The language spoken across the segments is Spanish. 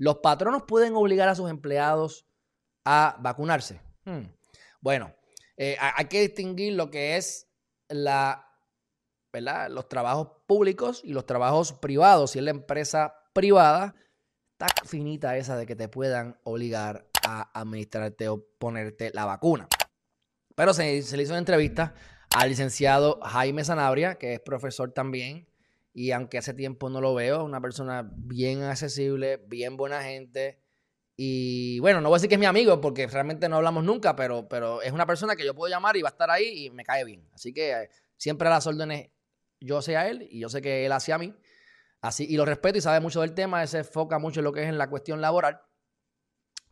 ¿Los patronos pueden obligar a sus empleados a vacunarse? Hmm. Bueno, eh, hay que distinguir lo que es la, ¿verdad? los trabajos públicos y los trabajos privados. Si es la empresa privada, está finita esa de que te puedan obligar a administrarte o ponerte la vacuna. Pero se, le hizo una entrevista al licenciado Jaime Sanabria, que es profesor también, y aunque hace tiempo no lo veo, una persona bien accesible, bien buena gente. Y bueno, no voy a decir que es mi amigo porque realmente no hablamos nunca, pero, pero es una persona que yo puedo llamar y va a estar ahí y me cae bien. Así que eh, siempre a las órdenes yo sé a él y yo sé que él hace a mí. Así, y lo respeto y sabe mucho del tema, él se enfoca mucho en lo que es en la cuestión laboral.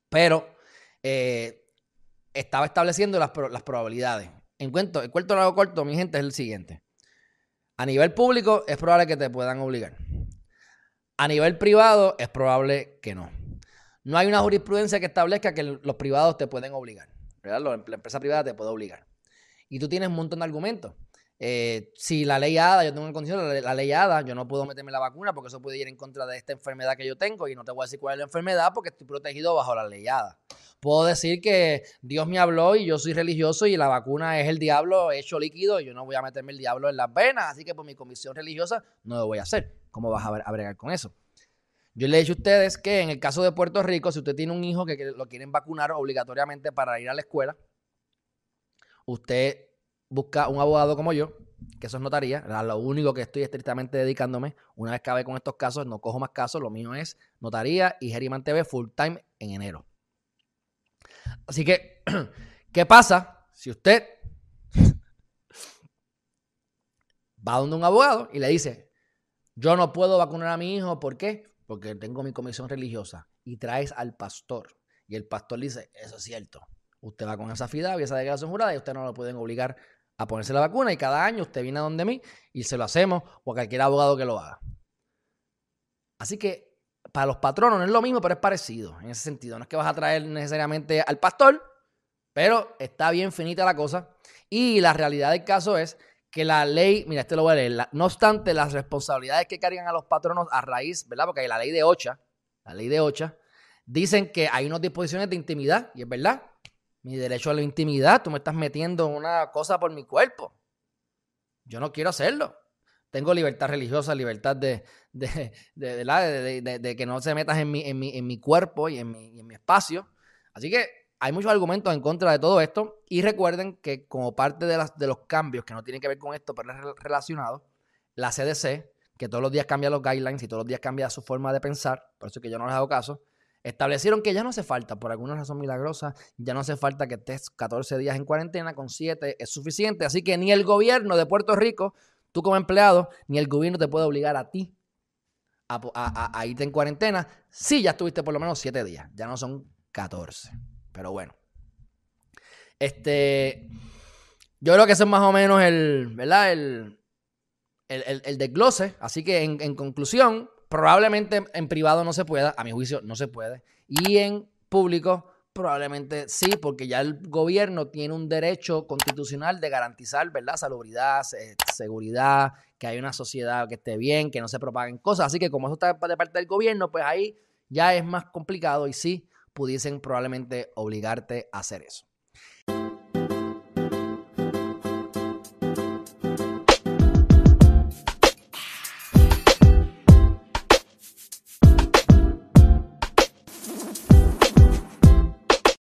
Pero eh, estaba estableciendo las, las probabilidades. En cuento, el cuento largo corto, mi gente, es el siguiente. A nivel público es probable que te puedan obligar. A nivel privado es probable que no. No hay una jurisprudencia que establezca que los privados te pueden obligar. La empresa privada te puede obligar. Y tú tienes un montón de argumentos. Eh, si la ley ADA, yo tengo una condición, la, la, ley ADA, yo no puedo meterme la vacuna porque eso puede ir en contra de esta enfermedad que yo tengo y no te voy a decir cuál es la enfermedad porque estoy protegido bajo la ley ADA. Puedo decir que Dios me habló y yo soy religioso y la vacuna es el diablo hecho líquido y yo no voy a meterme el diablo en las venas, así que por mi comisión religiosa no lo voy a hacer. ¿Cómo vas a, bregar con eso? Yo le he dicho a ustedes que en el caso de Puerto Rico, si usted tiene un hijo que lo quieren vacunar obligatoriamente para ir a la escuela, usted busca un abogado como yo, que eso es notaría. Lo único que estoy estrictamente dedicándome, una vez que acabe con estos casos, no cojo más casos, lo mío es notaría y Geriman TV full time en enero. Así que, ¿qué pasa si usted va donde un abogado y le dice, yo no puedo vacunar a mi hijo, ¿por qué? Porque tengo mi comisión religiosa y traes al pastor y el pastor dice, eso es cierto, usted va con esa fidad y esa declaración jurada y usted no lo pueden obligar a ponerse la vacuna y cada año usted viene a donde mí y se lo hacemos o a cualquier abogado que lo haga. Así que para los patronos no es lo mismo, pero es parecido en ese sentido. No es que vas a traer necesariamente al pastor, pero está bien finita la cosa. Y la realidad del caso es que la ley, mira, este lo voy a leer, no obstante las responsabilidades que cargan a los patronos a raíz, ¿verdad? Porque hay la ley de OCHA, la ley de OCHA, dicen que hay unas disposiciones de intimidad, y es verdad, mi derecho a la intimidad. Tú me estás metiendo una cosa por mi cuerpo. Yo no quiero hacerlo. Tengo libertad religiosa, libertad de, de, de, que no se metas en mi, en mi, en mi cuerpo y en mi, en mi espacio. Así que hay muchos argumentos en contra de todo esto. Y recuerden que como parte de, las, de los cambios que no tienen que ver con esto, pero es relacionado, la CDC, que todos los días cambia los guidelines y todos los días cambia su forma de pensar, por eso que yo no les hago caso, Establecieron que ya no hace falta, por alguna razón milagrosa, ya no hace falta que estés 14 días en cuarentena, con 7 es suficiente. Así que ni el gobierno de Puerto Rico, tú como empleado, ni el gobierno te puede obligar a ti a, irte en cuarentena si ya estuviste por lo menos 7 días. Ya no son 14. Pero bueno. Este. Yo creo que ese es más o menos el. ¿Verdad? El, el, el, desglose. Así que en, en conclusión, Probablemente en privado no se pueda, a mi juicio no se puede. Y en público probablemente sí, porque ya el gobierno tiene un derecho constitucional de garantizar, ¿verdad? Salubridad, seguridad, que hay una sociedad que esté bien, que no se propaguen cosas. Así que como eso está de parte del gobierno, pues ahí ya es más complicado y sí pudiesen probablemente obligarte a hacer eso.